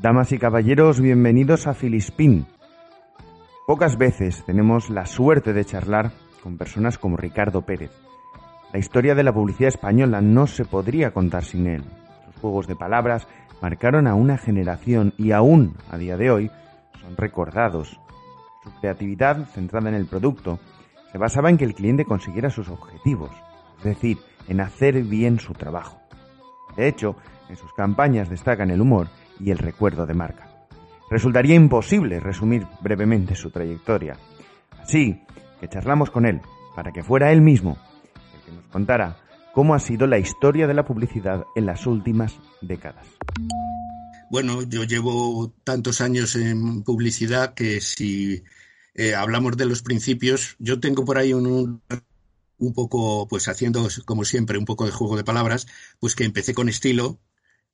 Damas y caballeros, bienvenidos a Filispín. Pocas veces tenemos la suerte de charlar con personas como Ricardo Pérez. La historia de la publicidad española no se podría contar sin él. Sus juegos de palabras marcaron a una generación y aún a día de hoy son recordados. Su creatividad, centrada en el producto, se basaba en que el cliente consiguiera sus objetivos, es decir, en hacer bien su trabajo. De hecho, en sus campañas destacan el humor y el recuerdo de marca. Resultaría imposible resumir brevemente su trayectoria. Así que charlamos con él para que fuera él mismo el que nos contara cómo ha sido la historia de la publicidad en las últimas décadas. Bueno, yo llevo tantos años en publicidad que si eh, hablamos de los principios, yo tengo por ahí un, un poco, pues haciendo como siempre un poco de juego de palabras, pues que empecé con estilo,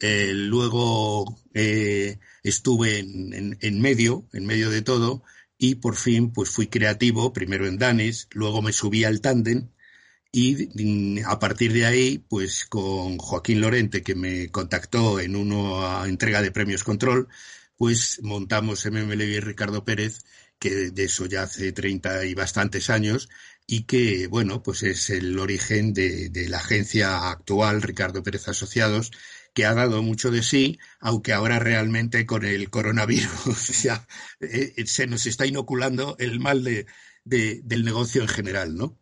eh, luego eh, estuve en, medio, en medio de todo, y por fin pues fui creativo, primero en Danis, luego me subí al tándem y mm, a partir de ahí, pues con Joaquín Lorente, que me contactó en una entrega de premios Control, pues montamos MMLB y Ricardo Pérez, que de eso ya hace 30 y bastantes años, y que, bueno, pues es el origen de la agencia actual, Ricardo Pérez Asociados, que ha dado mucho de sí, aunque ahora realmente con el coronavirus ya eh, eh, se nos está inoculando el mal de, de, del negocio en general, ¿no?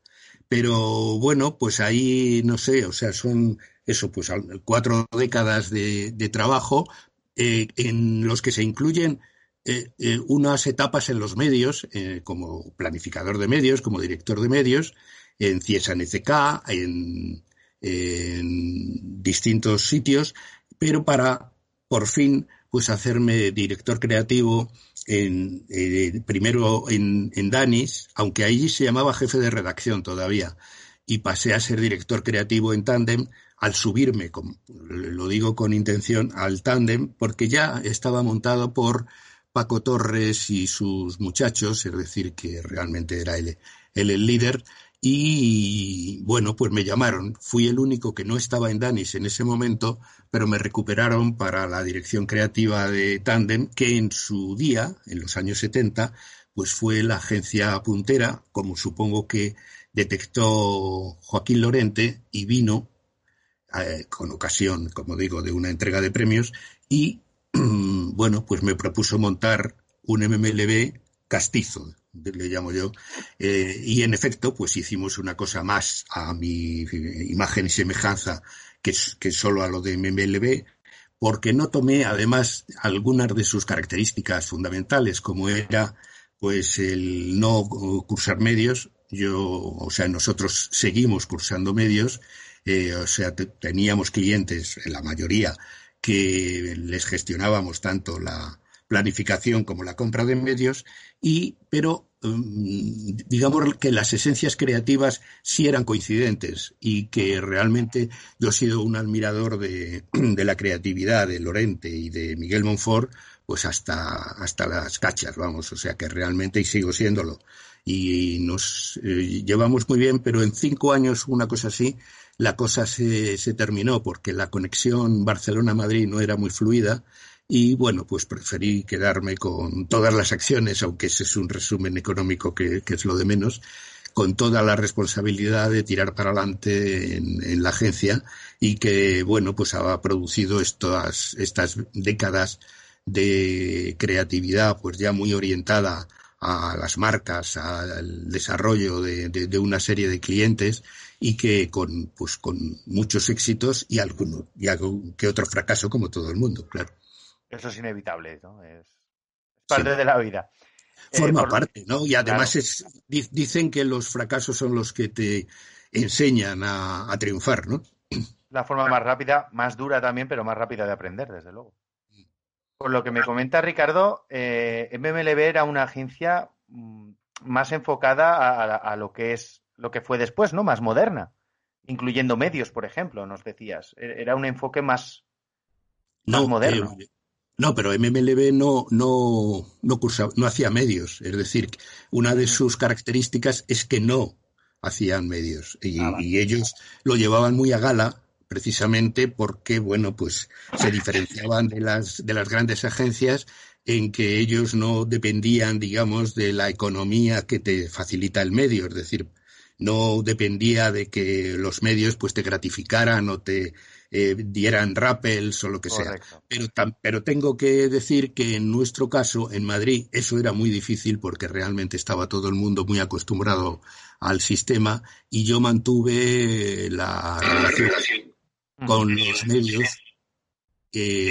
Pero bueno, pues ahí no sé, o sea, son eso, pues cuatro décadas de, de trabajo eh, en los que se incluyen eh, unas etapas en los medios, como planificador de medios, como director de medios, en CIESA NCK, en, en distintos sitios, pero para por fin pues hacerme director creativo en, eh, primero en, en, Danis, aunque allí se llamaba jefe de redacción todavía, y pasé a ser director creativo en Tandem al subirme, con, lo digo con intención, al Tandem, porque ya estaba montado por Paco Torres y sus muchachos, es decir, que realmente era él, él el líder, y bueno, pues me llamaron. Fui el único que no estaba en Danis en ese momento, pero me recuperaron para la dirección creativa de Tandem, que en su día, en los años 70, pues fue la agencia puntera, como supongo que detectó Joaquín Lorente y vino eh, con ocasión, como digo, de una entrega de premios y bueno, pues me propuso montar un MMLB castizo, le llamo yo, eh, y en efecto, pues hicimos una cosa más a mi imagen y semejanza que, solo a lo de MMLB, porque no tomé además algunas de sus características fundamentales, como era pues el no cursar medios. Yo, o sea, nosotros seguimos cursando medios, eh, o sea, teníamos clientes, en la mayoría, que les gestionábamos tanto la, planificación como la compra de medios, y, pero um, digamos que las esencias creativas sí eran coincidentes y que realmente yo he sido un admirador de, de la creatividad de Lorente y de Miguel Monfort, pues hasta, hasta las cachas, vamos, o sea que realmente y sigo siéndolo. Y nos eh, llevamos muy bien, pero en cinco años, una cosa así, la cosa se, se terminó porque la conexión Barcelona-Madrid no era muy fluida y bueno, pues preferí quedarme con todas las acciones, aunque ese es un resumen económico que, es lo de menos, con toda la responsabilidad de tirar para adelante en, la agencia y que, bueno, pues ha producido estas, décadas de creatividad, pues ya muy orientada a las marcas, al desarrollo de, una serie de clientes y que con, pues con muchos éxitos y alguno, y algún que otro fracaso como todo el mundo, claro. Eso es inevitable, ¿no? Es parte sí. de la vida. Forma eh, por... parte, ¿no? Y además claro. es, dicen que los fracasos son los que te enseñan a, a, triunfar, ¿no? La forma más rápida, más dura también, pero más rápida de aprender, desde luego. Por lo que me comenta Ricardo, eh, MMLB era una agencia mm, más enfocada a, a, a, lo que es lo que fue después, ¿no? Más moderna, incluyendo medios, por ejemplo, nos decías. E-, era un enfoque más, no, más moderno. Eh, no, pero MMLB no, no, no, cursa, no hacía medios. Es decir, una de sus características es que no hacían medios. Y, ah, y ellos lo llevaban muy a gala precisamente porque, bueno, pues se diferenciaban de las, de las grandes agencias en que ellos no dependían, digamos, de la economía que te facilita el medio, es decir, no dependía de que los medios pues te gratificaran o te eh, dieran rappels o lo que sea. Pero, pero tengo que decir que en nuestro caso, en Madrid, eso era muy difícil porque realmente estaba todo el mundo muy acostumbrado al sistema y yo mantuve la relación con los medios,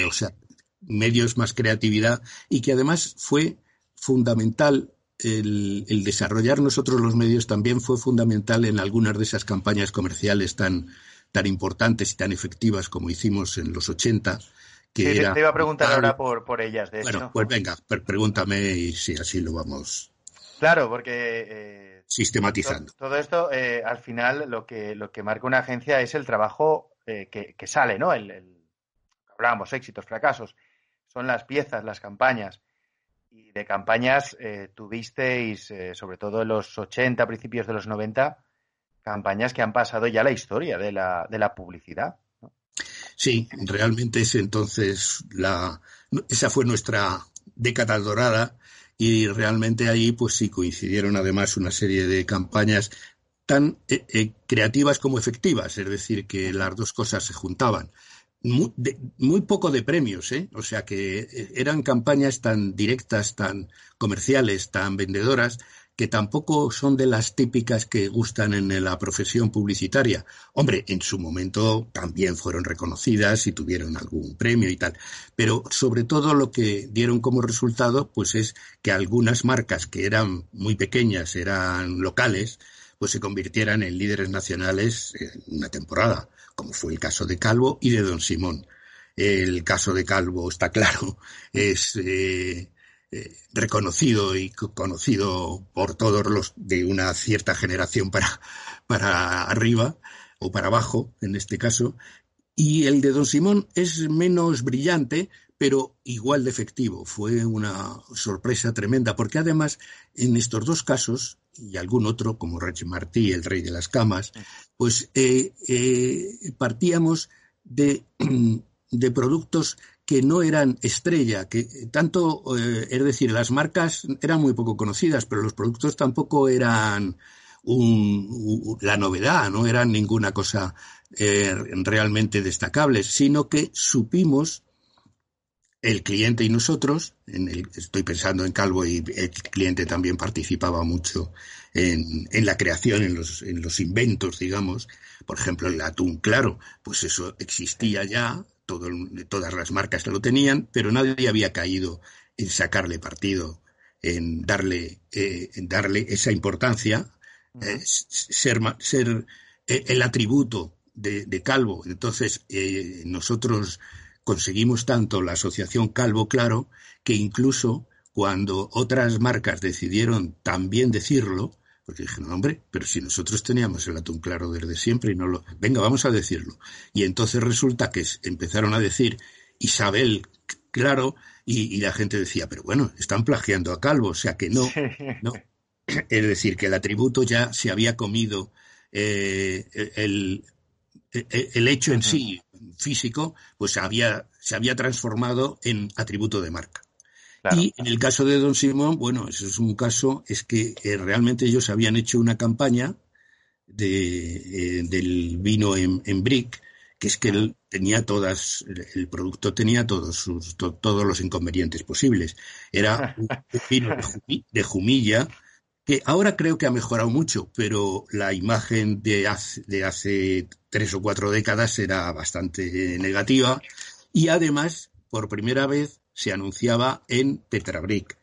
o sea, medios más creatividad y que además fue fundamental el, desarrollar nosotros los medios también fue fundamental en algunas de esas campañas comerciales tan, tan importantes y tan efectivas como hicimos en los 80. Que te iba a preguntar ahora por, por ellas, de Bueno, pues venga, pregúntame y si así lo vamos. Claro, porque eh, sistematizando. Todo, esto, eh, al final, lo que, lo que marca una agencia es el trabajo eh, que, sale, ¿no? El, el, hablábamos, éxitos, fracasos. Son las piezas, las campañas. Y de campañas eh, tuvisteis, sobre todo en los 80, principios de los 90, campañas que han pasado ya la historia de la, de la publicidad. Sí, realmente es entonces la, esa fue nuestra década dorada y realmente ahí pues sí coincidieron además una serie de campañas tan eh, creativas como efectivas, es decir, que las dos cosas se juntaban muy, poco de premios, ¿eh? O sea que eh, eran campañas tan directas, tan comerciales, tan vendedoras, que tampoco son de las típicas que gustan en la profesión publicitaria. Hombre, en su momento también fueron reconocidas y tuvieron algún premio y tal. Pero sobre todo lo que dieron como resultado, pues es que algunas marcas que eran muy pequeñas, eran locales, pues se convirtieran en líderes nacionales en una temporada como fue el caso de Calvo y de Don Simón. El caso de Calvo está claro, es eh, eh, reconocido y conocido por todos los de una cierta generación para, para arriba o para abajo, en este caso. Y el de Don Simón es menos brillante, pero igual de efectivo. Fue una sorpresa tremenda, porque además en estos dos casos, y algún otro, como Reg Martí, el rey de las camas, pues eh, eh, partíamos de, de, productos que no eran estrella, que tanto, eh, es decir, las marcas eran muy poco conocidas, pero los productos tampoco eran un, la novedad, no eran ninguna cosa realmente destacable, sino que supimos el cliente y nosotros, en el, estoy pensando en Calvo y el cliente también participaba mucho en, en la creación, en los, en los inventos, digamos. Por ejemplo, el atún claro, pues eso existía ya, todo, todas las marcas lo tenían, pero nadie había caído en sacarle partido, en darle, eh, en darle esa importancia, eh, ser, ser eh, el atributo de, de Calvo. Entonces, nosotros conseguimos tanto la asociación Calvo Claro que incluso cuando otras marcas decidieron también decirlo, porque dijeron, hombre, pero si nosotros teníamos el atún claro desde siempre y no lo... Venga, vamos a decirlo. Y entonces resulta que empezaron a decir Isabel Claro y, la gente decía, pero bueno, están plagiando a Calvo, o sea que no, no. Es decir, que el atributo ya se había comido eh, el, el, hecho en sí físico, pues había, se había transformado en atributo de marca. Y en el caso de Don Simón, bueno, eso es un caso, es que eh, realmente ellos habían hecho una campaña de, eh, del vino en, brick, que es que él tenía todas, el producto tenía todos sus, todos los inconvenientes posibles. Era un vino de, Jumilla, que ahora creo que ha mejorado mucho, pero la imagen de hace, de hace tres o cuatro décadas era bastante negativa y además, por primera vez, se anunciaba en Tetrabric.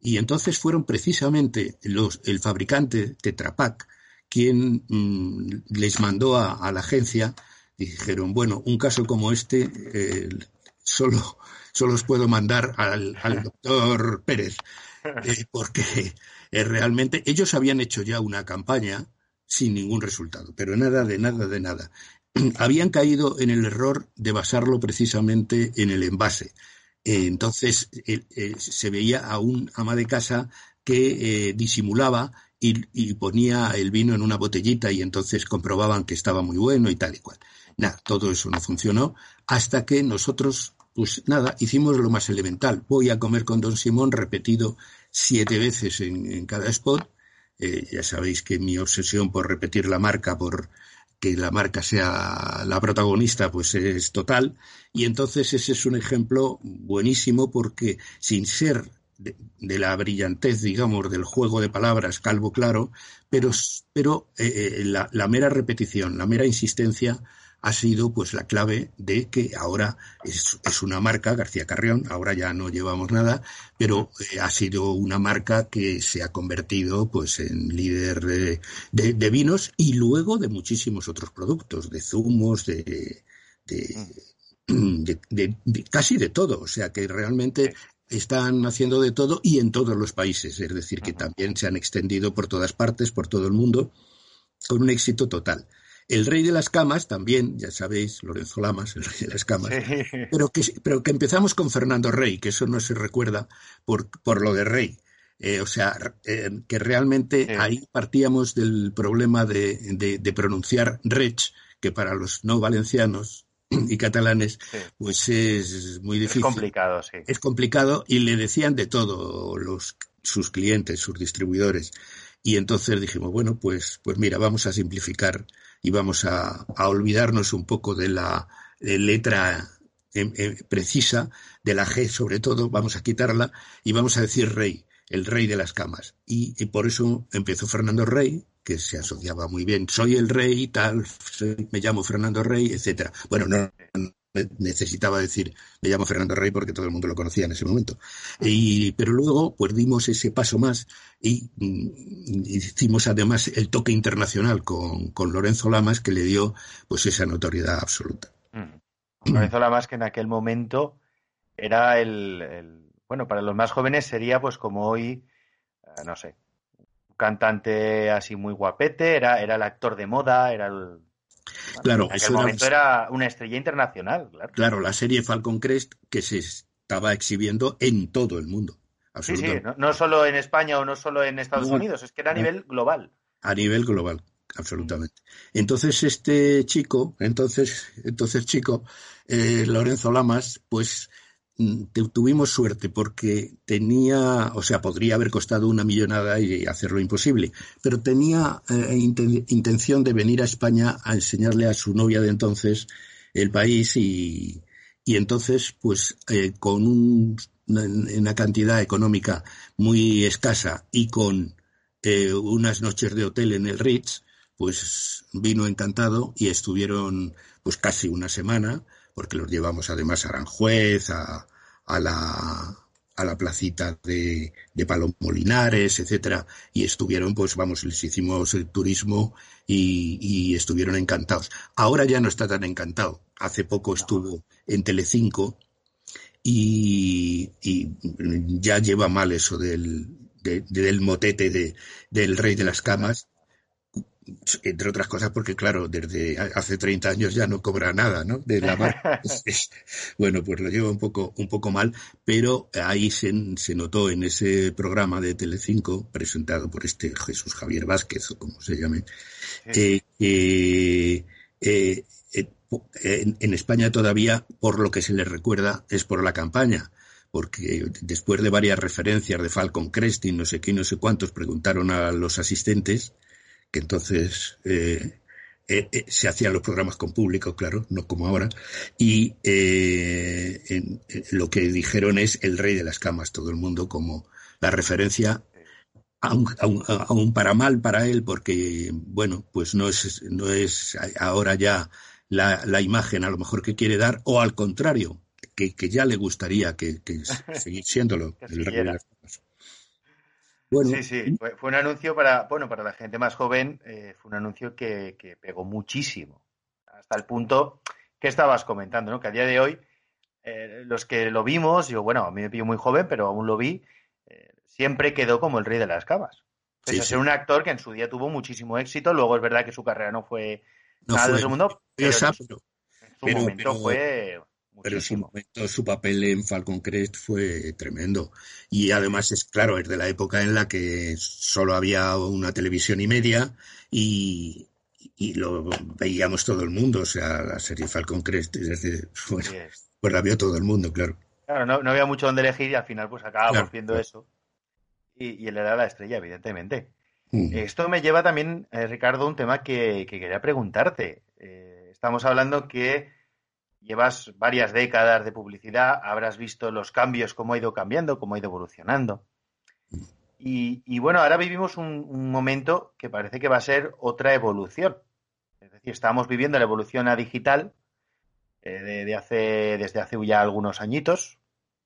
Y entonces fueron precisamente los, el fabricante Tetra Pak quien mm, les mandó a, la agencia y dijeron, bueno, un caso como este eh, solo, solo os puedo mandar al, doctor Pérez, eh, porque eh, realmente ellos habían hecho ya una campaña sin ningún resultado, pero nada de nada de nada. Habían caído en el error de basarlo precisamente en el envase. Eh, entonces eh, se veía a un ama de casa que disimulaba y, ponía el vino en una botellita y entonces comprobaban que estaba muy bueno y tal y cual. Nada, todo eso no funcionó hasta que nosotros, pues nada, hicimos lo más elemental. Voy a comer con Don Simón repetido siete veces en, cada spot. Eh, ya sabéis que mi obsesión por repetir la marca, por que la marca sea la protagonista, pues es total. Y entonces ese es un ejemplo buenísimo porque sin ser de, la brillantez, digamos, del juego de palabras calvo claro, pero, pero eh, eh, la, la, mera repetición, la mera insistencia ha sido pues la clave de que ahora es, es una marca, García Carrión, ahora ya no llevamos nada, pero eh, ha sido una marca que se ha convertido pues en líder de, de, vinos y luego de muchísimos otros productos, de zumos, de, de, de, casi de todo. O sea que realmente están haciendo de todo y en todos los países. Es decir, que también se han extendido por todas partes, por todo el mundo, con un éxito total. El rey de las camas también, ya sabéis, Lorenzo Lamas, el rey de las camas, pero, que, pero que empezamos con Fernando Rey, que eso no se recuerda por, por lo de rey. Eh, o sea, eh, que realmente ahí partíamos del problema de, de, de, pronunciar rech, que para los no valencianos y catalanes, pues es muy difícil. Es complicado, sí. Es complicado y le decían de todo los, sus clientes, sus distribuidores. Y entonces dijimos, bueno, pues, pues mira, vamos a simplificar y vamos a, olvidarnos un poco de la letra em, em, precisa, de la G sobre todo, vamos a quitarla y vamos a decir rey, el rey de las camas. Y, por eso empezó Fernando Rey, que se asociaba muy bien, soy el rey, tal, me llamo Fernando Rey, etcétera. Bueno, no, necesitaba decir, me llamo Fernando Rey porque todo el mundo lo conocía en ese momento. Y, pero luego, pues dimos ese paso más y, mm, hicimos además el toque internacional con, con, Lorenzo Lamas que le dio pues esa notoriedad absoluta. Mm. Lorenzo Lamas que en aquel momento era el, bueno, para los más jóvenes sería pues como hoy, eh, no sé, un cantante así muy guapete, era, era el actor de moda, era el Claro, en momento era una estrella internacional. Claro. claro, la serie Falcon Crest que se estaba exhibiendo en todo el mundo. Sí, sí, no, solo en España o no solo en Estados Unidos, es que era a nivel global. A nivel global, absolutamente. Entonces este chico, entonces, entonces chico, eh, Lorenzo Lamas, pues Mm, tuvimos suerte porque tenía, o sea, podría haber costado una millonada y hacerlo imposible, pero tenía eh, intención de venir a España a enseñarle a su novia de entonces el país y, y entonces, pues, eh, con un, una, cantidad económica muy escasa y con eh, unas noches de hotel en el Ritz, pues vino encantado y estuvieron pues casi una semana porque los llevamos además a Aranjuez, a, a la, a la placita de, de Palomolinares, etcétera, y estuvieron, pues vamos, les hicimos el turismo y, y, estuvieron encantados. Ahora ya no está tan encantado. Hace poco estuvo en Telecinco y, y ya lleva mal eso del, del motete de, del rey de las camas entre otras cosas porque, claro, desde hace 30 años ya no cobra nada, ¿no? De la bueno, pues lo lleva un poco, un poco mal, pero ahí se, se notó en ese programa de Telecinco, presentado por este Jesús Javier Vázquez, o como se llame, que eh, eh, en, en España todavía, por lo que se le recuerda, es por la campaña porque después de varias referencias de Falcon Crest y no sé qué, no sé cuántos, preguntaron a los asistentes que entonces eh, eh, eh, se hacían los programas con público, claro, no como ahora, y en, lo que dijeron es el rey de las camas, todo el mundo como la referencia aún, para mal para él, porque, bueno, pues no es, no es ahora ya la, la imagen a lo mejor que quiere dar, o al contrario, que, que ya le gustaría que, que seguir siéndolo, el rey de las camas sí, sí, fue, un anuncio para, bueno, para la gente más joven, eh, fue un anuncio que, pegó muchísimo, hasta el punto que estabas comentando, ¿no? Que a día de hoy, eh, los que lo vimos, yo, bueno, a mí me pillo muy joven, pero aún lo vi, eh, siempre quedó como el rey de las camas. Pese ser un actor que en su día tuvo muchísimo éxito, luego es verdad que su carrera no fue nada de su mundo, pero, en su, momento fue pero su momento, su papel en Falcon Crest fue tremendo. Y además es claro, es de la época en la que solo había una televisión y media y, y lo veíamos todo el mundo, o sea, la serie Falcon Crest, desde, bueno, pues la vio todo el mundo, claro. Claro, no, había mucho donde elegir y al final pues acabamos viendo eso. Y, él era la estrella, evidentemente. Esto me lleva también, eh, Ricardo, un tema que, quería preguntarte. Eh, estamos hablando que llevas varias décadas de publicidad, habrás visto los cambios, cómo ha ido cambiando, cómo ha ido evolucionando. Y, bueno, ahora vivimos un, momento que parece que va a ser otra evolución. Es decir, estamos viviendo la evolución a digital eh, de, hace, desde hace ya algunos añitos,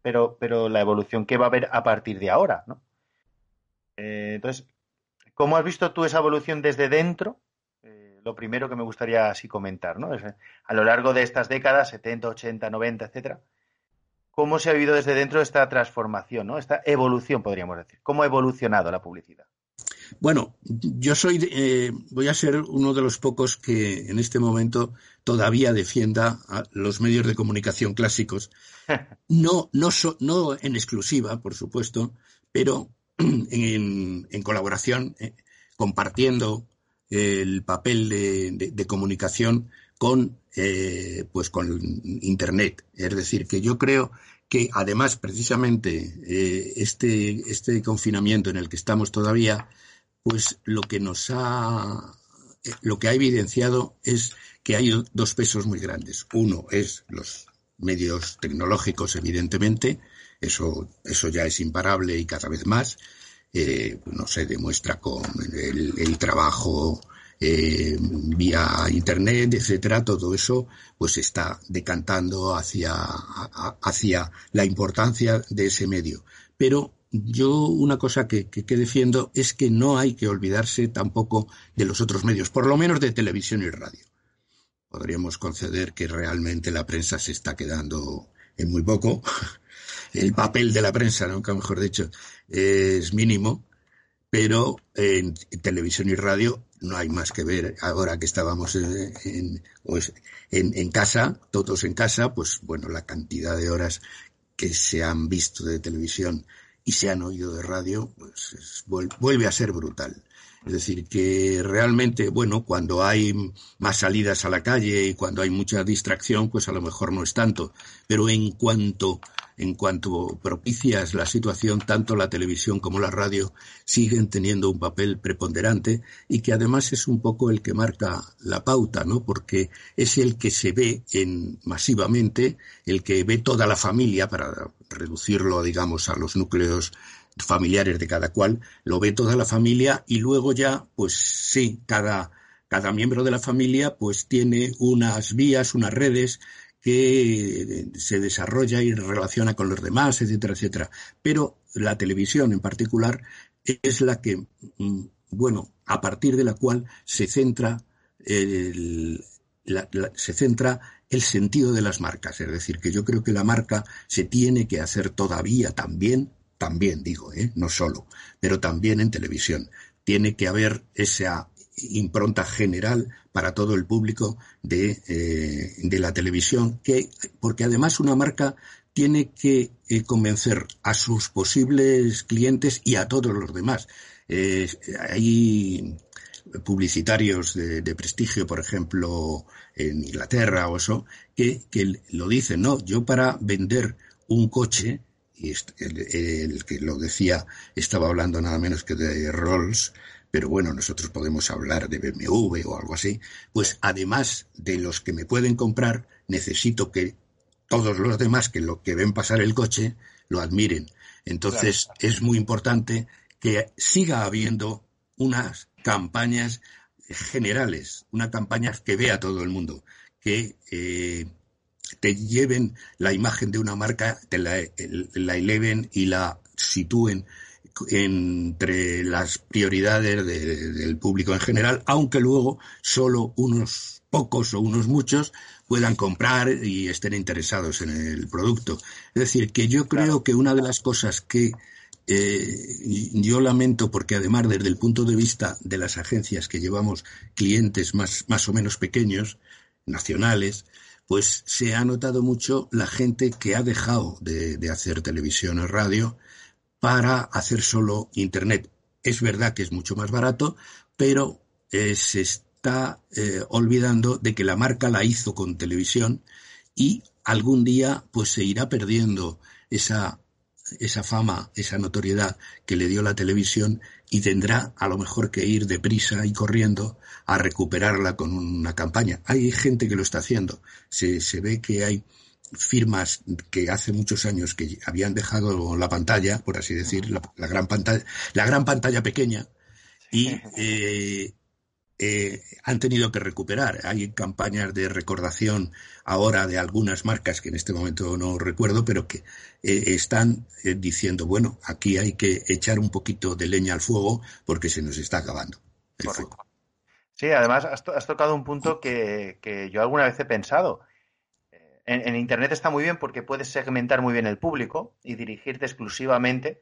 pero, pero la evolución que va a haber a partir de ahora, ¿no? Eh, entonces, ¿cómo has visto tú esa evolución desde dentro? Eh, lo primero que me gustaría así comentar, ¿no? a lo largo de estas décadas, 70, 80, 90, etcétera, cómo se ha vivido desde dentro esta transformación, ¿no? esta evolución, podríamos decir. ¿Cómo ha evolucionado la publicidad? Bueno, yo soy, eh, voy a ser uno de los pocos que en este momento todavía defienda a los medios de comunicación clásicos. No, no, no en exclusiva, por supuesto, pero en, colaboración, eh, compartiendo el papel de comunicación con, eh, pues con Internet. Es decir, que yo creo que además precisamente eh, este, este confinamiento en el que estamos todavía, pues lo que nos ha, eh, lo que ha evidenciado es que hay dos pesos muy grandes. Uno es los medios tecnológicos, evidentemente, eso, eso ya es imparable y cada vez más. No se demuestra con el, el trabajo eh, vía internet, etcétera, todo eso pues está decantando hacia, hacia la importancia de ese medio. Pero yo una cosa que, que, defiendo es que no hay que olvidarse tampoco de los otros medios, por lo menos de televisión y radio. Podríamos conceder que realmente la prensa se está quedando en muy poco. El papel de la prensa, nunca mejor dicho, es mínimo pero en, televisión y radio no hay más que ver. Ahora que estábamos pues, en, en, casa, todos en casa, pues bueno, la cantidad de horas que se han visto de televisión y se han oído de radio, pues vuelve a ser brutal. Es decir, que realmente, bueno, cuando hay más salidas a la calle y cuando hay mucha distracción, pues a lo mejor no es tanto. Pero en cuanto en cuanto propicias la situación, tanto la televisión como la radio siguen teniendo un papel preponderante y que además es un poco el que marca la pauta, ¿no? Porque es el que se ve en masivamente, el que ve toda la familia para reducirlo, digamos, a los núcleos familiares de cada cual, lo ve toda la familia y luego ya, pues sí, cada cada miembro de la familia pues tiene unas vías, unas redes que se desarrolla y relaciona con los demás, etcétera, etcétera. Pero la televisión en particular es la que, mm, bueno, a partir de la cual se centra el, se centra el sentido de las marcas. Es decir, que yo creo que la marca se tiene que hacer todavía también, también digo, ¿eh? no solo, pero también en televisión. Tiene que haber esa impronta general para todo el público de, eh, de la televisión, que, porque además una marca tiene que eh, convencer a sus posibles clientes y a todos los demás. Hay publicitarios de, prestigio, por ejemplo, en Inglaterra o eso, que, que lo dicen, no, yo para vender un coche, y el, el, que lo decía estaba hablando nada menos que de Rolls, pero bueno, nosotros podemos hablar de BMW o algo así, pues además de los que me pueden comprar, necesito que todos los demás que lo que ven pasar el coche lo admiren. Entonces es muy importante que siga habiendo unas campañas generales, una campaña que vea todo el mundo, que eh, te lleven la imagen de una marca, te la, la eleven y la sitúen entre las prioridades del público en general, aunque luego solo unos pocos o unos muchos puedan comprar y estén interesados en el producto. Es decir, que yo creo que una de las cosas que eh, yo lamento, porque además desde el punto de vista de las agencias que llevamos clientes más, más o menos pequeños, nacionales, pues se ha notado mucho la gente que ha dejado de, hacer televisión o radio para hacer solo Internet. Es verdad que es mucho más barato, pero está eh, olvidando de que la marca la hizo con televisión y algún día pues se irá perdiendo esa, esa fama, esa notoriedad que le dio la televisión y tendrá a lo mejor que ir deprisa y corriendo a recuperarla con una campaña. Hay gente que lo está haciendo. Se, se ve que hay firmas que hace muchos años que habían dejado la pantalla, por así decir, la, gran pantalla, la gran pantalla pequeña, y eh, eh, han tenido que recuperar. Hay campañas de recordación ahora de algunas marcas que en este momento no recuerdo, pero que eh, están diciendo, bueno, aquí hay que echar un poquito de leña al fuego porque se nos está acabando el fuego. Sí, además has, tocado un punto que, que yo alguna vez he pensado en, Internet está muy bien porque puedes segmentar muy bien el público y dirigirte exclusivamente,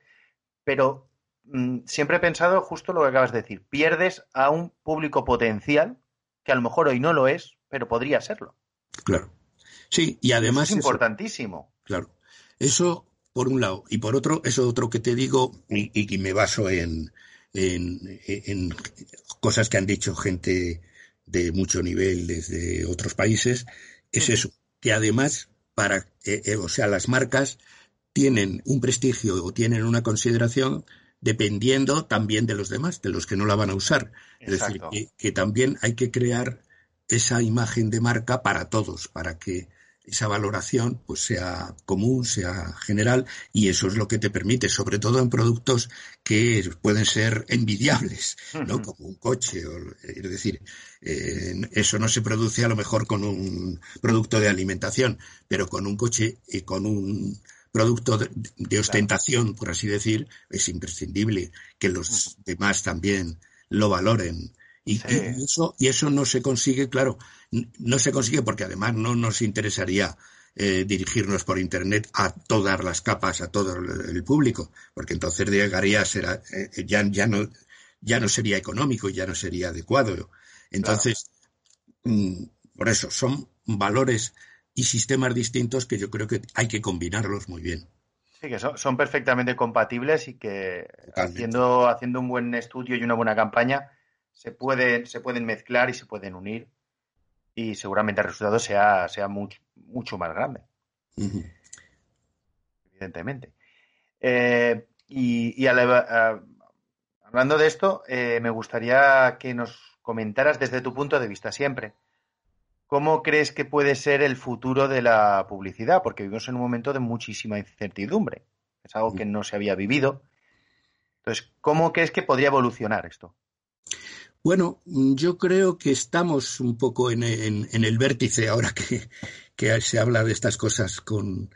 pero siempre he pensado justo lo que acabas de decir, pierdes a un público potencial que a lo mejor hoy no lo es, pero podría serlo. Claro. Sí, y además... es importantísimo. claro. Eso por un lado. Y por otro, eso otro que te digo, y, que me baso en, en, cosas que han dicho gente de mucho nivel desde otros países, es eso que además, para, eh, eh, o sea, las marcas tienen un prestigio o tienen una consideración dependiendo también de los demás, de los que no la van a usar. Es decir, que, también hay que crear esa imagen de marca para todos, para que esa valoración pues sea común, sea general y eso es lo que te permite, sobre todo en productos que pueden ser envidiables, ¿no? Como un coche, es decir, eh, eso no se produce a lo mejor con un producto de alimentación, pero con un coche y con un producto de, ostentación, por así decir, es imprescindible que los demás también lo valoren. Y, eso, y eso no se consigue, claro, no se consigue porque además no nos interesaría eh, dirigirnos por Internet a todas las capas, a todo el público, porque entonces llegaría a ser, eh, ya, ya, no, ya no sería económico, ya no sería adecuado. Entonces, mm, por eso, son valores y sistemas distintos que yo creo que hay que combinarlos muy bien. Sí, que son, perfectamente compatibles y que haciendo, haciendo un buen estudio y una buena campaña se pueden, se pueden mezclar y se pueden unir y seguramente el resultado sea, sea mucho, mucho más grande. Evidentemente. Eh, y, hablando de esto, eh, me gustaría que nos comentaras desde tu punto de vista siempre. ¿Cómo crees que puede ser el futuro de la publicidad? Porque vivimos en un momento de muchísima incertidumbre. Es algo que no se había vivido. Entonces, ¿cómo crees que podría evolucionar esto? Bueno, yo creo que estamos un poco en, el vértice ahora que, se habla de estas cosas con,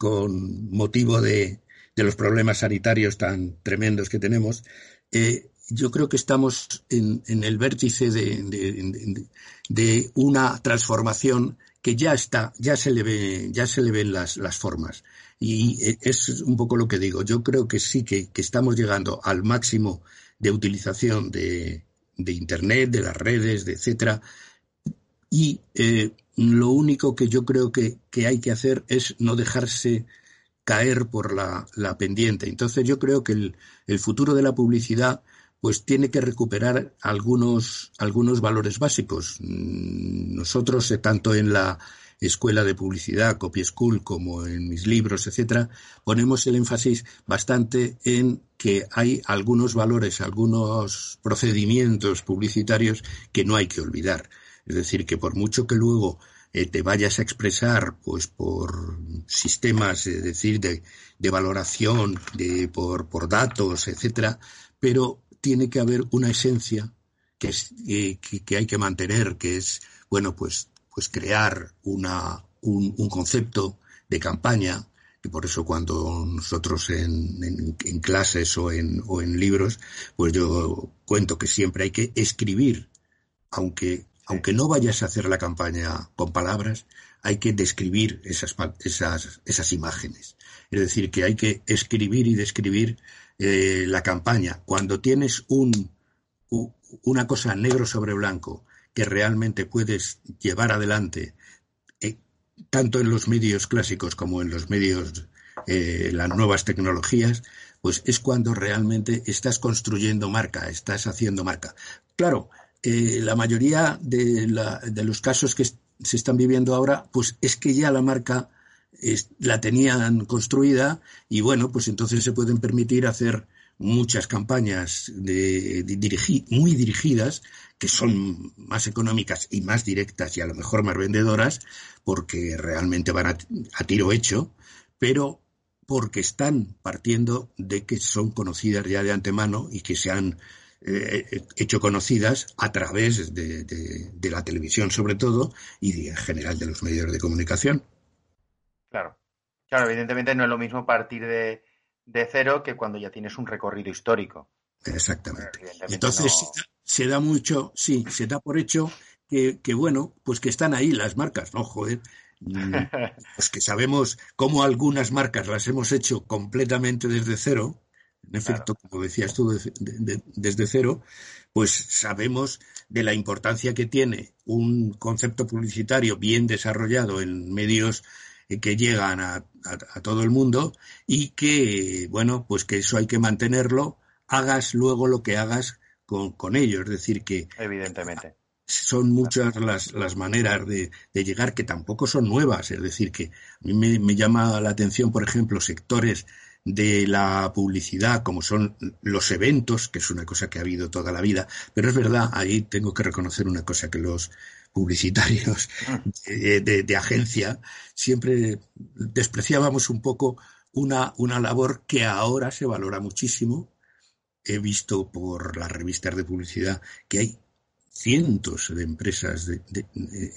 motivo de, los problemas sanitarios tan tremendos que tenemos. Eh, yo creo que estamos en, el vértice de, una transformación que ya está, ya se le ve, ya se le ven las, formas. Y eh, es un poco lo que digo. Yo creo que sí que estamos llegando al máximo de utilización de, de Internet, de las redes, de etcétera. Y eh, lo único que yo creo que, hay que hacer es no dejarse caer por la, pendiente. Entonces yo creo que el, futuro de la publicidad pues tiene que recuperar algunos, algunos valores básicos. Mm, nosotros, eh, tanto en la escuela de publicidad, Copy School, como en mis libros, etcétera, ponemos el énfasis bastante en que hay algunos valores, algunos procedimientos publicitarios que no hay que olvidar. Es decir, que por mucho que luego eh, te vayas a expresar, pues por sistemas, es decir, de, valoración, de, por, por datos, etcétera, pero tiene que haber una esencia que, eh, que hay que mantener, que es, bueno, pues pues crear una, un, concepto de campaña, y por eso cuando nosotros en, en, clases o en, o en libros, pues yo cuento que siempre hay que escribir, aunque, aunque no vayas a hacer la campaña con palabras, hay que describir esas, esas, esas imágenes. Es decir, que hay que escribir y describir eh, la campaña. Cuando tienes un, una cosa negro sobre blanco que realmente puedes llevar adelante, eh, tanto en los medios clásicos como en los medios, eh, las nuevas tecnologías, pues es cuando realmente estás construyendo marca, estás haciendo marca. Claro, la mayoría de, los casos que se están viviendo ahora, pues es que ya la marca la tenían construida y bueno, pues entonces se pueden permitir hacer muchas campañas de, muy dirigidas que son más económicas y más directas y a lo mejor más vendedoras porque realmente van a, tiro hecho, pero porque están partiendo de que son conocidas ya de antemano y que se han eh, hecho conocidas a través de, de, la televisión sobre todo y en general de los medios de comunicación. Claro, claro, evidentemente no es lo mismo partir de, de cero que cuando ya tienes un recorrido histórico. Exactamente. Entonces se da mucho, sí, se da por hecho que, que, bueno, pues que están ahí las marcas, ¿no? Joder. Mm, pues que sabemos cómo algunas marcas las hemos hecho completamente desde cero, en efecto, como decías tú, desde cero, pues sabemos de la importancia que tiene un concepto publicitario bien desarrollado en medios que llegan a, todo el mundo y que, bueno, pues que eso hay que mantenerlo, hagas luego lo que hagas con, con ello. Es decir, que. Evidentemente. Son muchas las, las maneras de, de, llegar que tampoco son nuevas. Es decir, que a mí me, me llama la atención, por ejemplo, sectores de la publicidad, como son los eventos, que es una cosa que ha habido toda la vida, pero es verdad, ahí tengo que reconocer una cosa, que los publicitarios de, agencia, siempre despreciábamos un poco una, una labor que ahora se valora muchísimo. He visto por las revistas de publicidad que hay cientos de empresas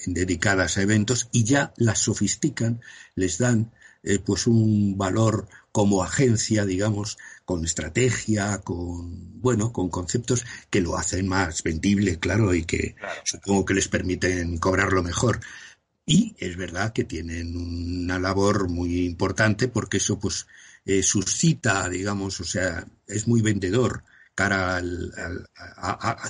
dedicadas a eventos y ya las sofistican, les dan eh, pues un valor como agencia, digamos, con estrategia, con, bueno, con conceptos que lo hacen más vendible, claro, y que supongo que les permiten cobrarlo mejor. Y es verdad que tienen una labor muy importante porque eso, pues, eh, suscita, digamos, o sea, es muy vendedor cara al,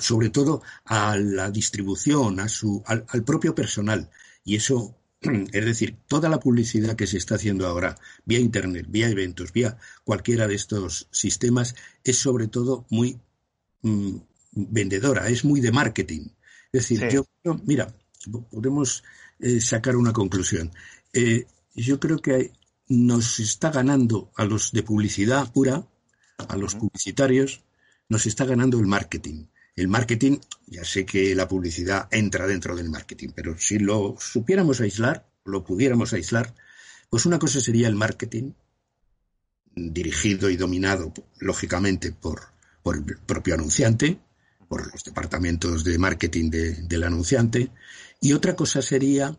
sobre todo a la distribución, a su, al, al propio personal. Y eso Es decir, toda la publicidad que se está haciendo ahora, vía Internet, vía eventos, vía cualquiera de estos sistemas, es sobre todo muy mm, vendedora, es muy de marketing. Es decir, yo, mira, podemos eh, sacar una conclusión. Eh, yo creo que nos está ganando a los de publicidad pura, a los publicitarios, nos está ganando el marketing. El marketing, ya sé que la publicidad entra dentro del marketing, pero si lo supiéramos aislar, lo pudiéramos aislar, pues una cosa sería el marketing, dirigido y dominado, lógicamente, por, el propio anunciante, por los departamentos de marketing del anunciante, y otra cosa sería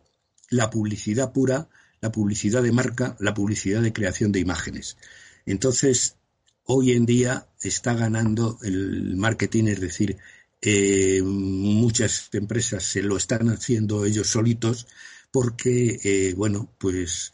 la publicidad pura, la publicidad de marca, la publicidad de creación de imágenes. Entonces, hoy en día está ganando el marketing, es decir, eh, muchas empresas se lo están haciendo ellos solitos porque, eh, bueno, pues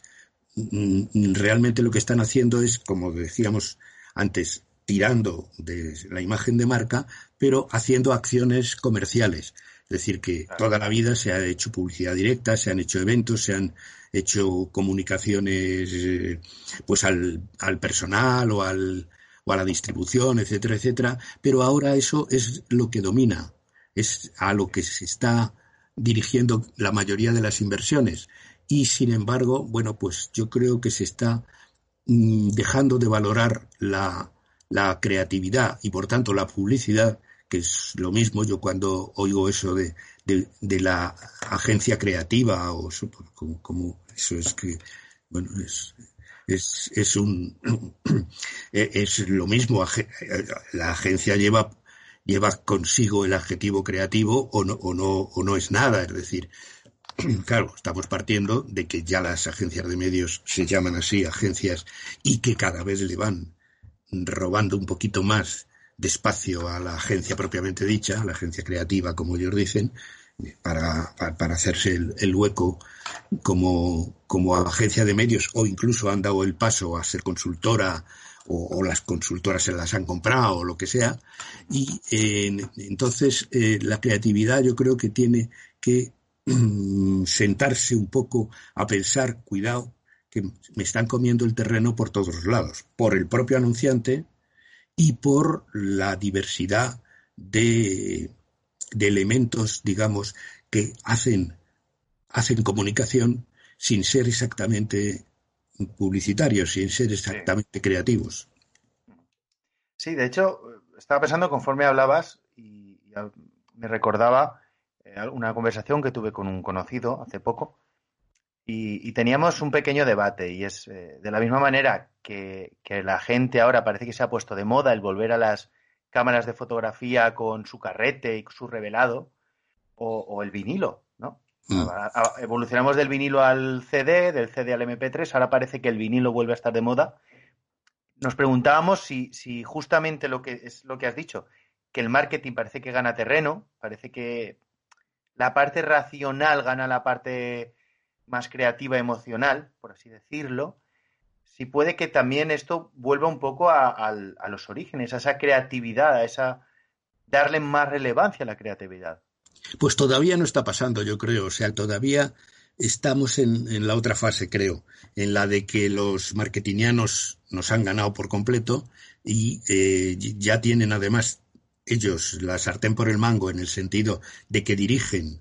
mm, realmente lo que están haciendo es, como decíamos antes, tirando de la imagen de marca, pero haciendo acciones comerciales. Es decir, que toda la vida se ha hecho publicidad directa, se han hecho eventos, se han hecho comunicaciones eh, pues al, al personal o al, o a la distribución, etcétera, etcétera, pero ahora eso es lo que domina, es a lo que se está dirigiendo la mayoría de las inversiones. Y sin embargo, bueno, pues yo creo que se está mm, dejando de valorar la, la creatividad y por tanto la publicidad, que es lo mismo yo cuando oigo eso de, de, la agencia creativa o como, como, eso es que, bueno, es, es, es, un, es lo mismo. La agencia lleva, lleva consigo el adjetivo creativo o no, o, no, o no es nada. Es decir, claro, estamos partiendo de que ya las agencias de medios se llaman así, agencias, y que cada vez le van robando un poquito más de espacio a la agencia propiamente dicha, a la agencia creativa, como ellos dicen, para, para, hacerse el, hueco como, como agencia de medios o incluso han dado el paso a ser consultora o, las consultoras se las han comprado o lo que sea. Y entonces eh, la creatividad yo creo que tiene que mm, sentarse un poco a pensar, cuidado, que me están comiendo el terreno por todos lados, por el propio anunciante y por la diversidad de de elementos, digamos, que hacen, hacen comunicación sin ser exactamente publicitarios, sin ser exactamente creativos. Sí, de hecho, estaba pensando conforme hablabas y, me recordaba eh, una conversación que tuve con un conocido hace poco y, teníamos un pequeño debate y es eh, de la misma manera que, la gente ahora parece que se ha puesto de moda el volver a las cámaras de fotografía con su carrete y su revelado o, el vinilo, ¿no? Mm. Evolucionamos del vinilo al CD, del CD al MP3, ahora parece que el vinilo vuelve a estar de moda nos preguntábamos si, si justamente lo que es lo que has dicho, que el marketing parece que gana terreno, parece que la parte racional gana la parte más creativa, emocional, por así decirlo, si puede que también esto vuelva un poco a, los orígenes, a esa creatividad, a esa darle más relevancia a la creatividad. Pues todavía no está pasando, yo creo. O sea, todavía estamos en, la otra fase, creo, en la de que los marketingianos nos han ganado por completo y eh, ya tienen además ellos la sartén por el mango en el sentido de que dirigen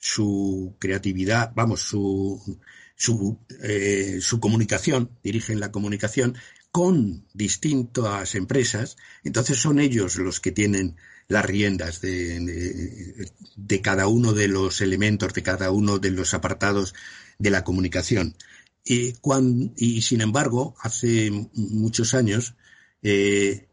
su creatividad, vamos, su, su, eh, su comunicación, dirigen la comunicación con distintas empresas, entonces son ellos los que tienen las riendas de, de, cada uno de los elementos, de cada uno de los apartados de la comunicación. Y, y sin embargo, hace muchos años, eh,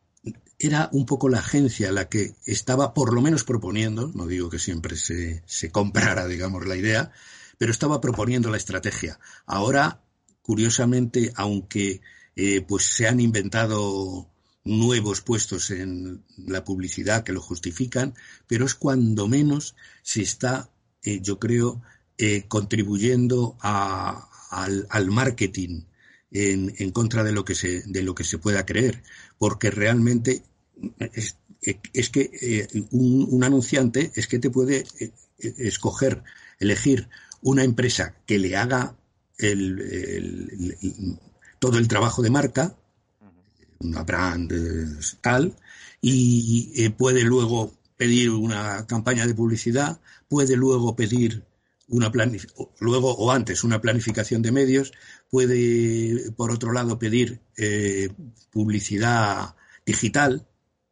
era un poco la agencia la que estaba por lo menos proponiendo, no digo que siempre se, se comprara, digamos, la idea, pero estaba proponiendo la estrategia. Ahora, curiosamente, aunque eh, pues se han inventado nuevos puestos en la publicidad que lo justifican, pero es cuando menos se está, eh, yo creo, eh, contribuyendo al, marketing en, contra de lo que se de lo que se pueda creer, porque realmente es, que un, anunciante es que te puede escoger, elegir una empresa que le haga el, todo el trabajo de marca, una brand eh, tal, y eh, puede luego pedir una campaña de publicidad, puede luego pedir una luego o antes una planificación de medios, puede por otro lado pedir eh, publicidad digital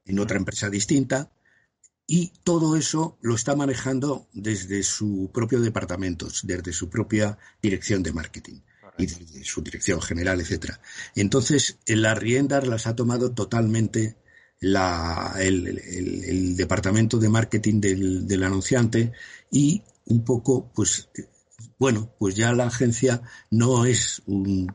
en otra empresa distinta y todo eso lo está manejando desde su propio departamento, desde su propia dirección de marketing y de, su dirección general, etcétera. Entonces, las riendas las ha tomado totalmente la, el, departamento de marketing del, del, anunciante y un poco, pues, bueno, pues ya la agencia no es un,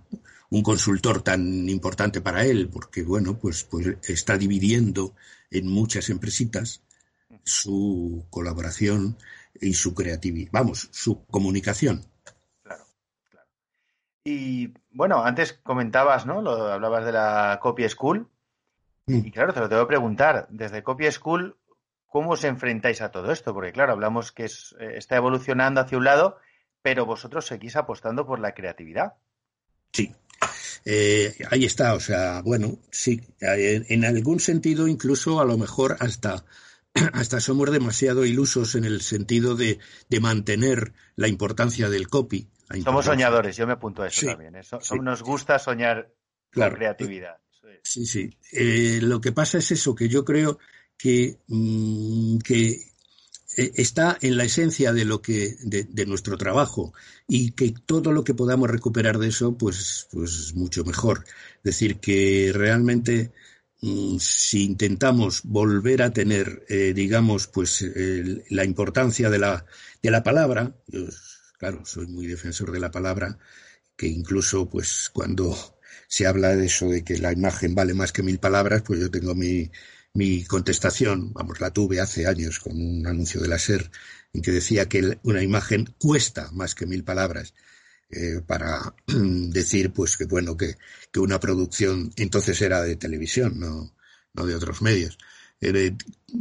un consultor tan importante para él, porque, bueno, pues, pues está dividiendo en muchas empresitas su colaboración y su creatividad, vamos, su comunicación. Y bueno, antes comentabas, ¿no? Lo, hablabas de la Copy School. Mm. Y claro, te lo tengo que preguntar, desde Copy School, ¿cómo os enfrentáis a todo esto? Porque claro, hablamos que eh, está evolucionando hacia un lado, pero vosotros seguís apostando por la creatividad. Sí, eh, ahí está, o sea, bueno, sí, en, algún sentido incluso a lo mejor hasta, hasta somos demasiado ilusos en el sentido de, de mantener la importancia del copy. Somos soñadores, yo me apunto a eso también. ¿eh? Nos gusta soñar con creatividad. Sí, sí. Eh, lo que pasa es eso, que yo creo que, mm, eh, está en la esencia de lo que de, nuestro trabajo y que todo lo que podamos recuperar de eso pues pues mucho mejor. Es decir que realmente mm, si intentamos volver a tener digamos pues la importancia de la de la palabra Claro, soy muy defensor de la palabra, que incluso pues cuando se habla de eso de que la imagen vale más que mil palabras, pues yo tengo mi, mi contestación, vamos, la tuve hace años con un anuncio de la SER en que decía que una imagen cuesta más que mil palabras. Eh, para decir pues que bueno que, que una producción entonces era de televisión no, no de otros medios eh,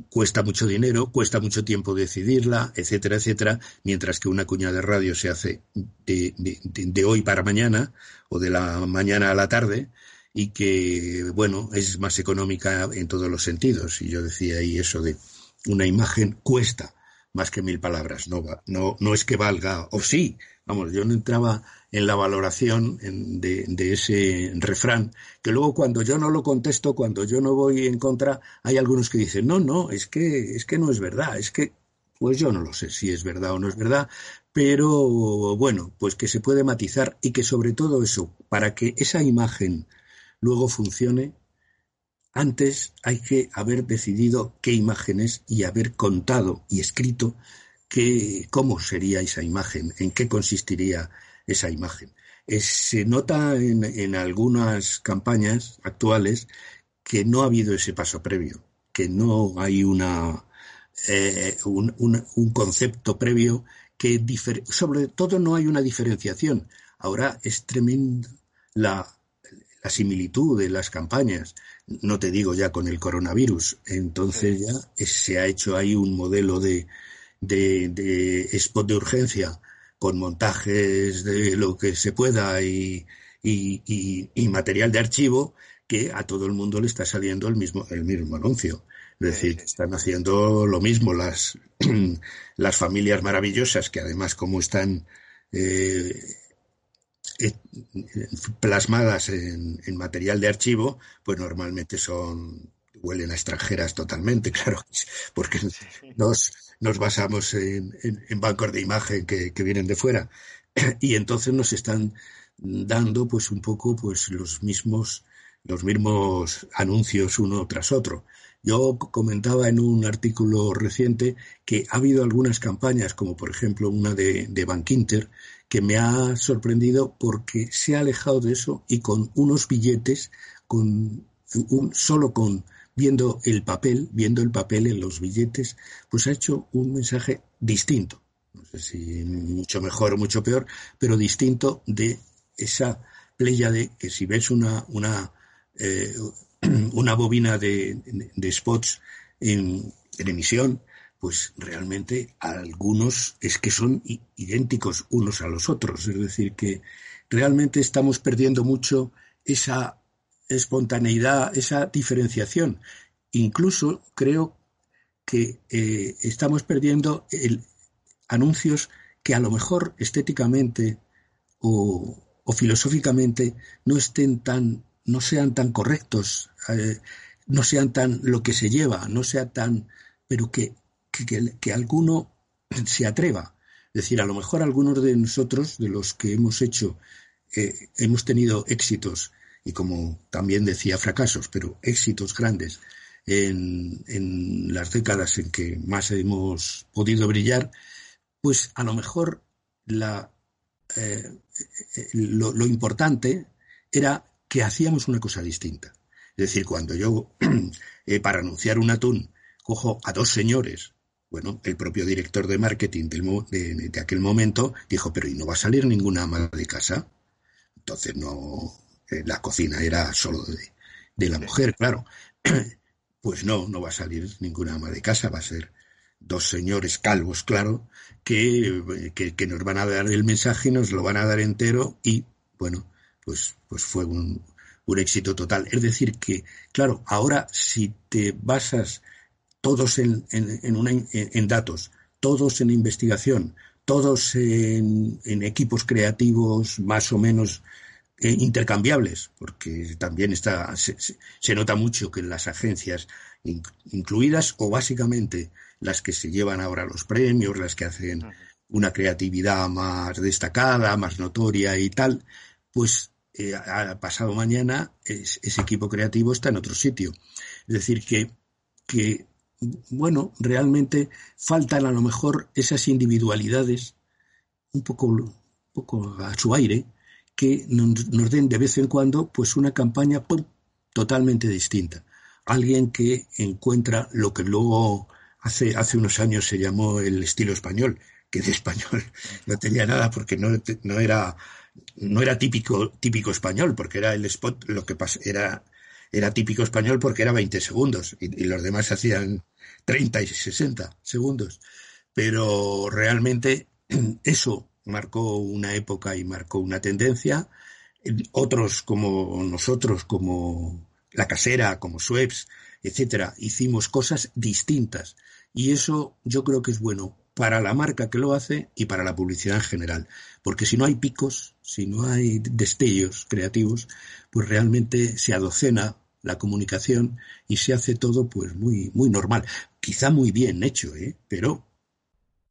cuesta mucho dinero, cuesta mucho tiempo decidirla, etcétera, etcétera, mientras que una cuña de radio se hace de, de, hoy para mañana o de la mañana a la tarde y que, bueno, es más económica en todos los sentidos. Y yo decía ahí eso de una imagen cuesta más que mil palabras. No, no, no es que valga, o sí, vamos, yo no entraba en la valoración de, de, ese refrán, que luego cuando yo no lo contesto, cuando yo no voy en contra, hay algunos que dicen, no, no, es que, es que no es verdad, es que, pues yo no lo sé si es verdad o no es verdad, pero bueno, pues que se puede matizar y que sobre todo eso, para que esa imagen luego funcione, antes hay que haber decidido qué imagen es y haber contado y escrito qué, cómo sería esa imagen, en qué consistiría esa imagen. se nota en, algunas campañas actuales que no ha habido ese paso previo, que no hay una, eh, un, un, concepto previo que sobre todo no hay una diferenciación. Ahora es tremenda la, la similitud de las campañas no te digo ya con el coronavirus. Entonces ya se ha hecho ahí un modelo de, de, spot de urgencia con montajes de lo que se pueda y, y, material de archivo que a todo el mundo le está saliendo el mismo, el mismo anuncio. Es decir, están haciendo lo mismo las, las familias maravillosas que además como están eh, plasmadas en, material de archivo, pues normalmente son huelen a extranjeras totalmente, claro, porque nos, nos basamos en, bancos de imagen que, vienen de fuera y entonces nos están dando pues un poco pues los mismos los mismos anuncios uno tras otro. Yo comentaba en un artículo reciente que ha habido algunas campañas, como por ejemplo una de, de Bank Inter, que me ha sorprendido porque se ha alejado de eso y con unos billetes, con un, solo con viendo el papel, viendo el papel en los billetes, pues ha hecho un mensaje distinto. No sé si mucho mejor o mucho peor, pero distinto de esa playa de que si ves una, una, eh, una bobina de, spots en, en emisión, pues realmente algunos es que son idénticos unos a los otros. Es decir, que realmente estamos perdiendo mucho esa espontaneidad, esa diferenciación. Incluso creo que eh, estamos perdiendo el, anuncios que a lo mejor estéticamente o, filosóficamente no estén tan, no sean tan correctos, eh, no sean tan lo que se lleva, no sea tan, pero que que, alguno se atreva. Es decir, a lo mejor algunos de nosotros, de los que hemos hecho, eh, hemos tenido éxitos y como también decía fracasos, pero éxitos grandes en, en, las décadas en que más hemos podido brillar, pues a lo mejor la, eh, lo, importante era que hacíamos una cosa distinta. Es decir, cuando yo, eh, para anunciar un atún, cojo a dos señores bueno, el propio director de marketing de, aquel momento dijo, pero ¿y no va a salir ninguna ama de casa? Entonces no, eh, la cocina era solo de, la mujer, claro. Pues no, no va a salir ninguna ama de casa, va a ser dos señores calvos, claro, que, que, nos van a dar el mensaje nos lo van a dar entero y, bueno, pues, pues fue un, un éxito total. Es decir, que, claro, ahora si te basas todos en, en, datos, todos en investigación, todos en, equipos creativos más o menos eh, intercambiables, porque también está, se, nota mucho que las agencias incluidas o básicamente las que se llevan ahora los premios, las que hacen una creatividad más destacada, más notoria y tal, pues eh, pasado mañana ese equipo creativo está en otro sitio. Es decir, que, que bueno, realmente faltan a lo mejor esas individualidades un poco, poco a su aire que nos, den de vez en cuando pues una campaña totalmente distinta. Alguien que encuentra lo que luego hace, hace unos años se llamó el estilo español, que de español no tenía nada porque no, no era no era típico típico español porque era el spot lo que era era típico español porque era 20 segundos y, los demás hacían 30 y 60 segundos. Pero realmente eso marcó una época y marcó una tendencia. Otros como nosotros, como La Casera, como Sueps, etcétera, hicimos cosas distintas. Y eso yo creo que es bueno para la marca que lo hace y para la publicidad en general. Porque si no hay picos, si no hay destellos creativos, pues realmente se adocena la comunicación y se hace todo pues muy, muy normal. Quizá muy bien hecho, ¿eh? pero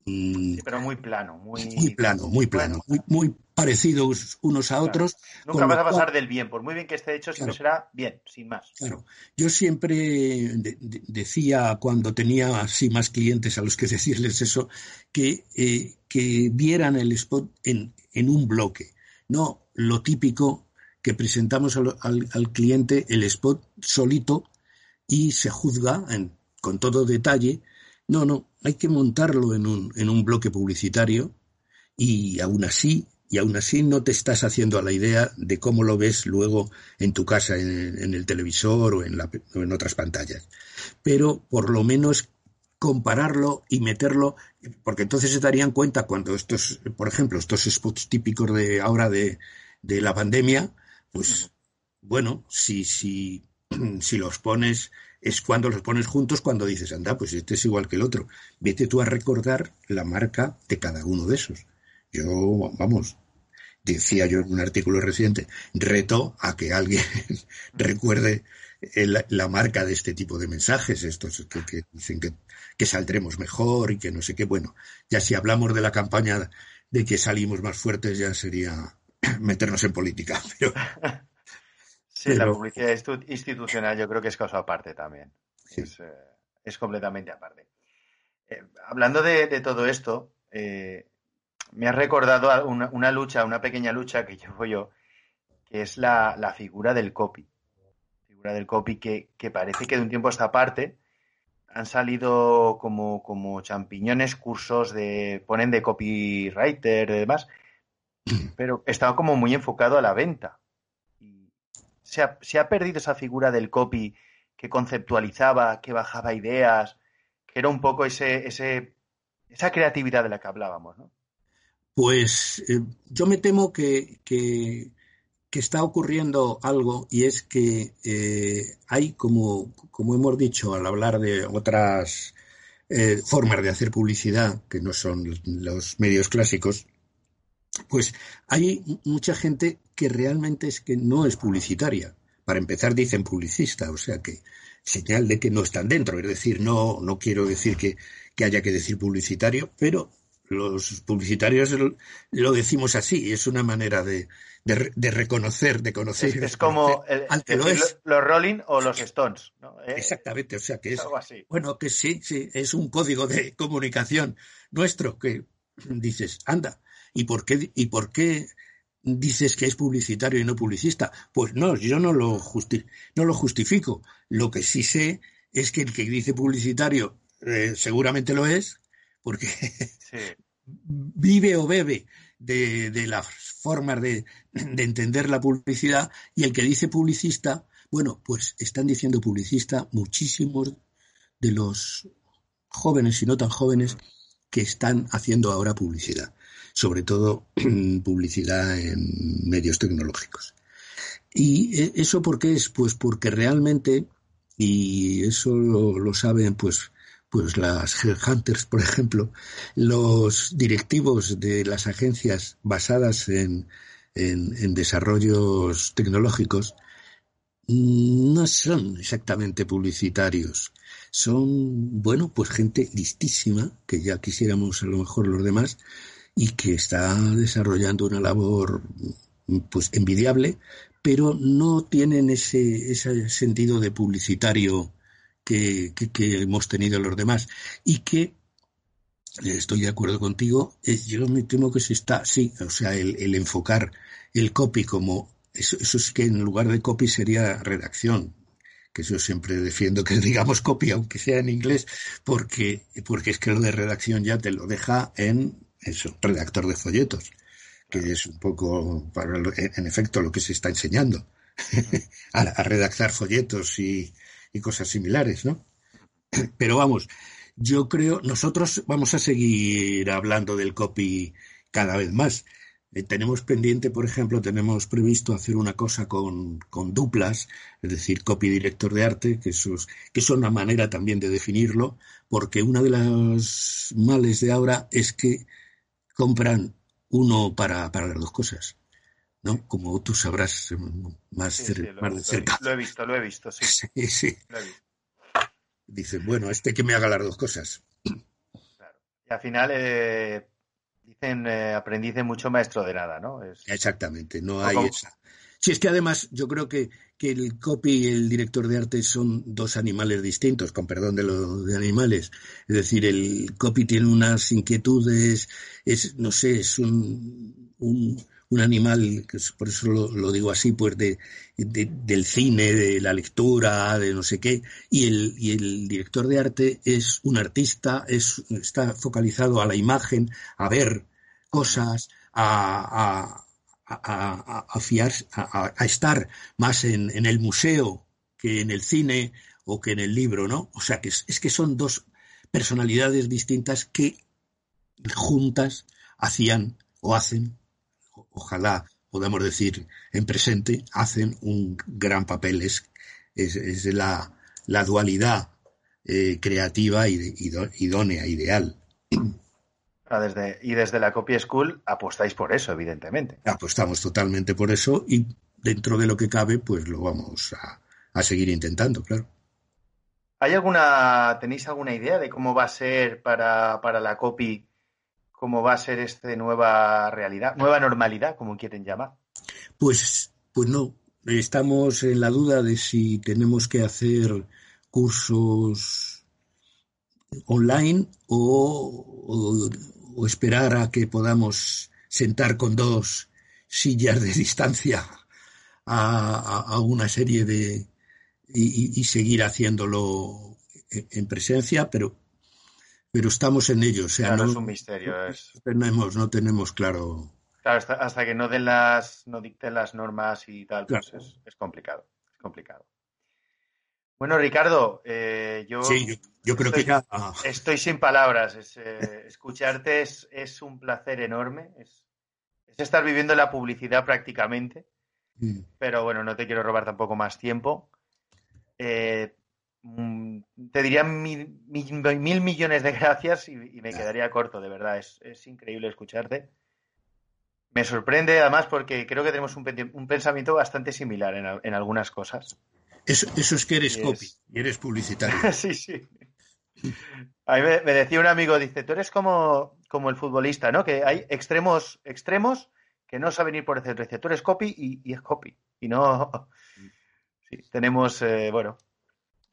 Mm. pero muy plano, muy, muy plano, muy plano, muy, muy parecidos unos a otros. Nunca vas a pasar del bien, por muy bien que esté hecho, siempre será bien, sin más. Claro, yo siempre decía cuando tenía así más clientes a los que decirles eso, que, eh, que vieran el spot en, en, un bloque, no lo típico que presentamos al, al, cliente el spot solito y se juzga con todo detalle no, no, hay que montarlo en un, en un bloque publicitario y aún así, y aún así no te estás haciendo a la idea de cómo lo ves luego en tu casa, en, el televisor o en, la, o en otras pantallas. Pero por lo menos compararlo y meterlo, porque entonces se darían cuenta cuando estos, por ejemplo, estos spots típicos de ahora de, de la pandemia, pues bueno, si, si, si los pones es cuando los pones juntos cuando dices, anda, pues este es igual que el otro. Vete tú a recordar la marca de cada uno de esos. Yo, vamos, decía yo en un artículo reciente, reto a que alguien recuerde la marca de este tipo de mensajes, estos que, dicen que, que, saldremos mejor y que no sé qué. Bueno, ya si hablamos de la campaña de que salimos más fuertes, ya sería meternos en política. Pero, Sí, la publicidad institucional yo creo que es cosa aparte también. Eh, es, completamente aparte. Eh, hablando de, todo esto, eh, me ha recordado una, lucha, una pequeña lucha que llevo yo, que es la, figura del copy. Figura del copy que, parece que de un tiempo a esta parte han salido como, como champiñones cursos de. ponen de copywriter y demás, pero estaba como muy enfocado a la venta se ha, perdido esa figura del copy que conceptualizaba, que bajaba ideas, que era un poco ese, ese, esa creatividad de la que hablábamos, ¿no? Pues eh, yo me temo que, que, está ocurriendo algo y es que eh, hay, como, como hemos dicho al hablar de otras eh, formas de hacer publicidad, que no son los medios clásicos, pues hay mucha gente que realmente es que no es publicitaria. Para empezar dicen publicista, o sea que señal de que no están dentro. Es decir, no, no quiero decir que, haya que decir publicitario, pero los publicitarios lo, decimos así, es una manera de, reconocer, de conocer. Es, como los Rolling o los Stones. Eh, Exactamente, o sea que es, bueno, que sí, sí, es un código de comunicación nuestro que dices, anda, ¿Y por qué, y por qué dices que es publicitario y no publicista? Pues no, yo no lo, no lo justifico. Lo que sí sé es que el que dice publicitario eh, seguramente lo es, porque vive o bebe de, de las formas de, de, entender la publicidad y el que dice publicista, bueno, pues están diciendo publicista muchísimos de los jóvenes y no tan jóvenes que están haciendo ahora publicidad sobre todo publicidad en medios tecnológicos. ¿Y e, eso por qué es? Pues porque realmente, y eso lo, saben pues, pues las headhunters, por ejemplo, los directivos de las agencias basadas en, en, desarrollos tecnológicos no son exactamente publicitarios. Son, bueno, pues gente listísima, que ya quisiéramos a lo mejor los demás, y que está desarrollando una labor pues envidiable, pero no tienen ese, ese sentido de publicitario que, que, hemos tenido los demás. Y que estoy de acuerdo contigo, yo me temo que se está, sí, o sea, el, enfocar el copy como, eso, eso es que en lugar de copy sería redacción, que yo siempre defiendo que digamos copy, aunque sea en inglés, porque, porque es que lo de redacción ya te lo deja en eso, redactor de folletos, que es un poco, en efecto, lo que se está enseñando, a, redactar folletos y, cosas similares, ¿no? Pero vamos, yo creo, nosotros vamos a seguir hablando del copy cada vez más, Eh, tenemos pendiente, por ejemplo, tenemos previsto hacer una cosa con, duplas, es decir, copy director de arte, que, es, que es una manera también de definirlo, porque una de las males de ahora es que compran uno para, para las dos cosas. ¿No? Como tú sabrás más, de cerca. Lo he visto, lo he visto, sí. sí, sí. Dice, bueno, este que me haga las dos cosas. Claro. Y al final, eh, dicen eh, aprendiz de mucho maestro de nada, ¿no? Exactamente, no hay esa. Si es que además yo creo que, que, el copy y el director de arte son dos animales distintos, con perdón de lo de animales. Es decir, el copy tiene unas inquietudes, es, no sé, es un, un, un animal, que por eso lo, digo así, pues de, del cine, de la lectura, de no sé qué, y el, y el director de arte es un artista, es, está focalizado a la imagen, a ver cosas, a, a, a, fiar, a, estar más en, en, el museo que en el cine o que en el libro, ¿no? O sea que es, es que son dos personalidades distintas que juntas hacían o hacen ojalá podamos decir en presente, hacen un gran papel. Es, es, la, la, dualidad eh, creativa y idónea, ideal. Ah, desde, y desde la Copy School apostáis por eso, evidentemente. Apostamos totalmente por eso y dentro de lo que cabe, pues lo vamos a, a seguir intentando, claro. ¿Hay alguna, tenéis alguna idea de cómo va a ser para, para la copy cómo va a ser esta nueva realidad, nueva normalidad, como quieren llamar. Pues, pues no. Estamos en la duda de si tenemos que hacer cursos online o, esperar a que podamos sentar con dos sillas de distancia a, una serie de y, y, seguir haciéndolo en presencia, pero pero estamos en ello. O sea, no, es un misterio. Tenemos, no tenemos claro. Claro, hasta, que no den las, no dicten las normas y tal, pues es, complicado. Es complicado. Bueno, Ricardo, eh, yo, yo, creo que ya... Estoy sin palabras. Eh, escucharte es, es, un placer enorme. Es, estar viviendo la publicidad prácticamente. Mm. Pero bueno, no te quiero robar tampoco más tiempo. Eh, te diría mil, millones de gracias y, me quedaría corto, de verdad. Es, increíble escucharte. Me sorprende además porque creo que tenemos un, pensamiento bastante similar en, algunas cosas. Eso, es que eres copy y eres publicitario. sí, sí. A mí me, decía un amigo, dice, tú eres como, como el futbolista, ¿no? Que hay extremos, extremos que no saben ir por el centro. Dice, tú eres copy y, es copy. Y no... Sí, tenemos, eh, bueno,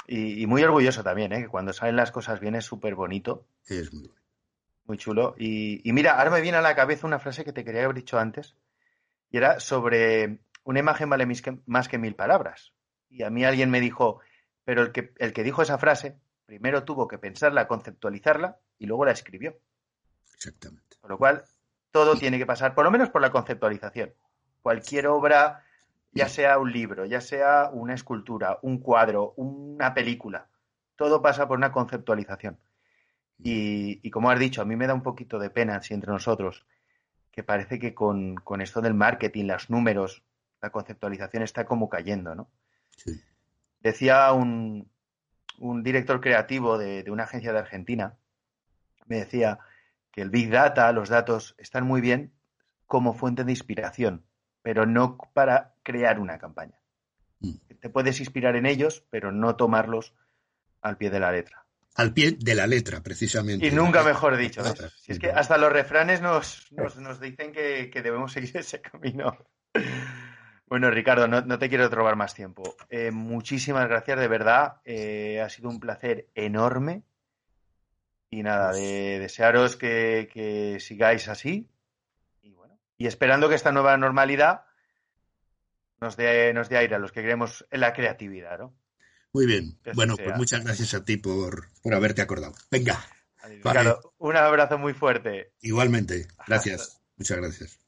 y, muy orgulloso también, ¿eh? que cuando salen las cosas bien es súper bonito. Es muy Muy chulo. Y, mira, ahora me viene a la cabeza una frase que te quería haber dicho antes. Y era sobre una imagen vale más que mil palabras. Y a mí alguien me dijo, pero el que, el que dijo esa frase primero tuvo que pensarla, conceptualizarla y luego la escribió. Exactamente. Con lo cual, todo tiene que pasar, por lo menos por la conceptualización. Cualquier obra ya sea un libro, ya sea una escultura, un cuadro, una película, todo pasa por una conceptualización. Y, como has dicho, a mí me da un poquito de pena si entre nosotros, que parece que con, esto del marketing, los números, la conceptualización está como cayendo, ¿no? Decía un, director creativo de, de una agencia de Argentina, me decía que el Big Data, los datos, están muy bien como fuente de inspiración, pero no para crear una campaña. Mm. Te puedes inspirar en ellos, pero no tomarlos al pie de la letra. Al pie de la letra, precisamente. Y nunca mejor dicho. Si es que hasta los refranes nos, nos, dicen que, debemos seguir ese camino. Bueno, Ricardo, no, te quiero robar más tiempo. Eh, muchísimas gracias, de verdad. Eh, ha sido un placer enorme. Y nada, de desearos que, que sigáis así, y esperando que esta nueva normalidad nos dé, nos dé aire a los que creemos en la creatividad, ¿no? Muy bien. bueno, pues muchas gracias a ti por, por haberte acordado. Venga. un abrazo muy fuerte. Igualmente. Gracias. Muchas gracias.